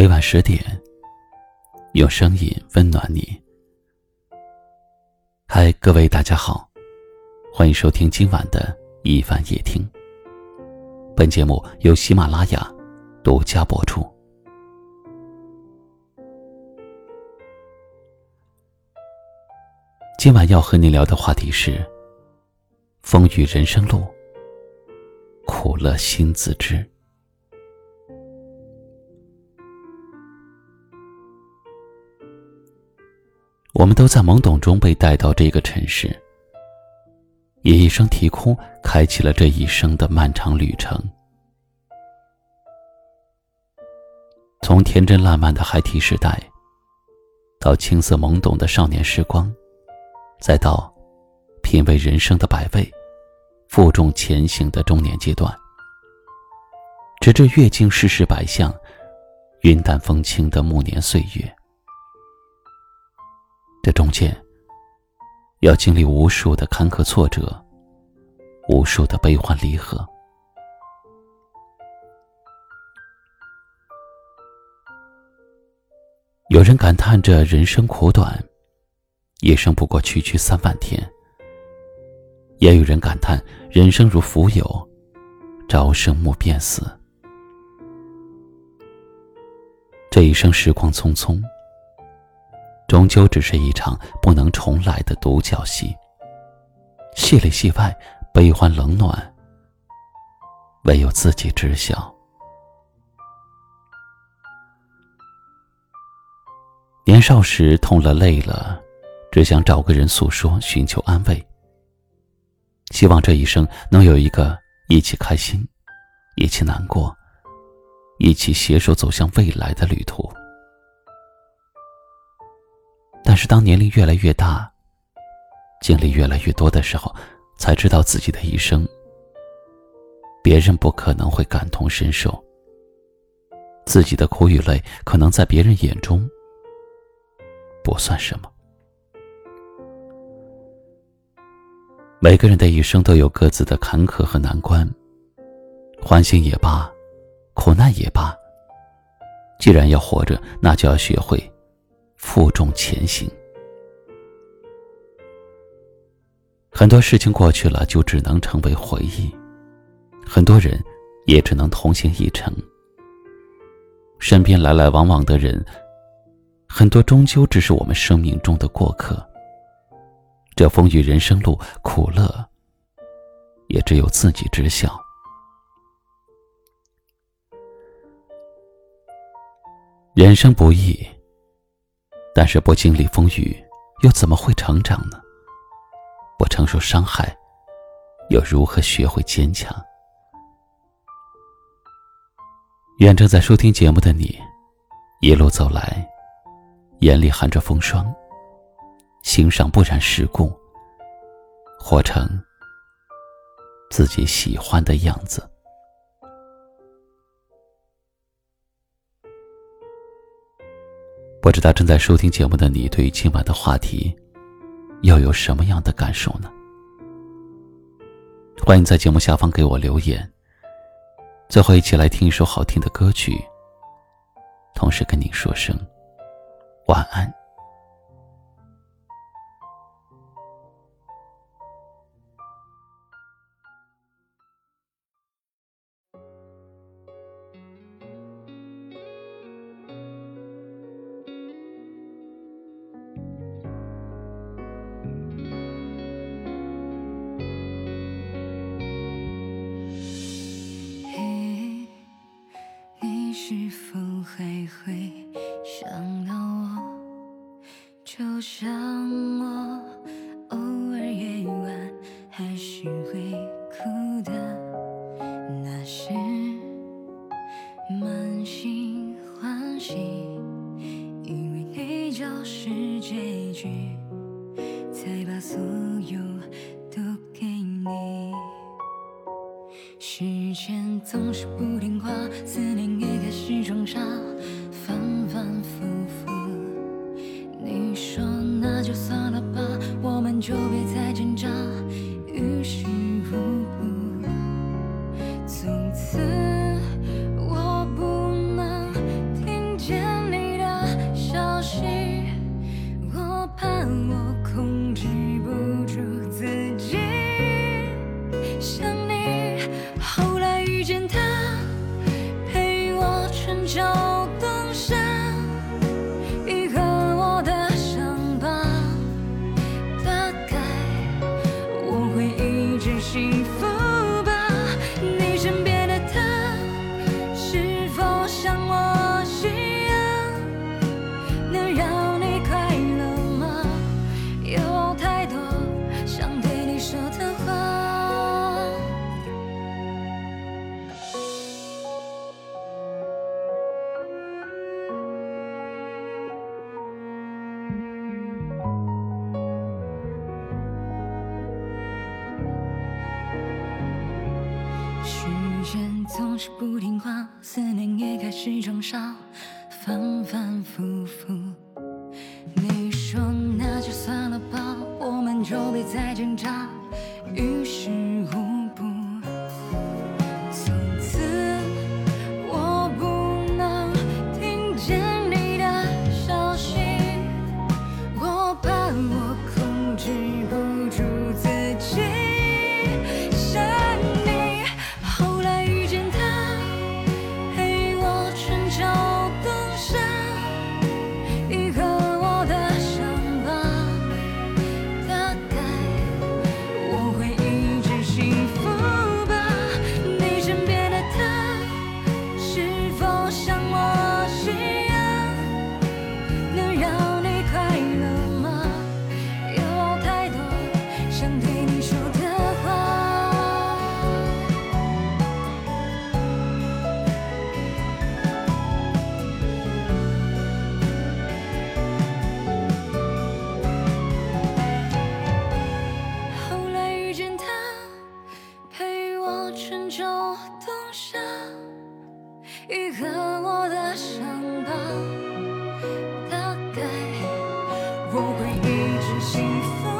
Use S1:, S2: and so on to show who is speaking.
S1: 每晚十点，用声音温暖你。嗨，各位大家好，欢迎收听今晚的一凡夜听。本节目由喜马拉雅独家播出。今晚要和你聊的话题是：风雨人生路，苦乐心自知。我们都在懵懂中被带到这个城市，以一声啼哭开启了这一生的漫长旅程。从天真烂漫的孩提时代，到青涩懵懂的少年时光，再到品味人生的百味、负重前行的中年阶段，直至阅尽世事百相、云淡风轻的暮年岁月。这中间，要经历无数的坎坷挫折，无数的悲欢离合。有人感叹着人生苦短，一生不过区区三万天；也有人感叹人生如浮游，朝生暮变死。这一生时光匆匆。终究只是一场不能重来的独角戏。戏里戏外，悲欢冷暖，唯有自己知晓。年少时痛了累了，只想找个人诉说，寻求安慰。希望这一生能有一个一起开心，一起难过，一起携手走向未来的旅途。但是，当年龄越来越大，经历越来越多的时候，才知道自己的一生，别人不可能会感同身受。自己的苦与累，可能在别人眼中不算什么。每个人的一生都有各自的坎坷和难关，欢欣也罢，苦难也罢，既然要活着，那就要学会。负重前行，很多事情过去了，就只能成为回忆；很多人也只能同行一程。身边来来往往的人，很多终究只是我们生命中的过客。这风雨人生路，苦乐也只有自己知晓。人生不易。但是不经历风雨，又怎么会成长呢？不承受伤害，又如何学会坚强？愿正在收听节目的你，一路走来，眼里含着风霜，心上不染世故，活成自己喜欢的样子。不知道正在收听节目的你，对于今晚的话题，又有什么样的感受呢？欢迎在节目下方给我留言。最后，一起来听一首好听的歌曲，同时跟你说声晚安。
S2: 是否还会 angel. 是不听话思念也开始装傻反反复复。是幸福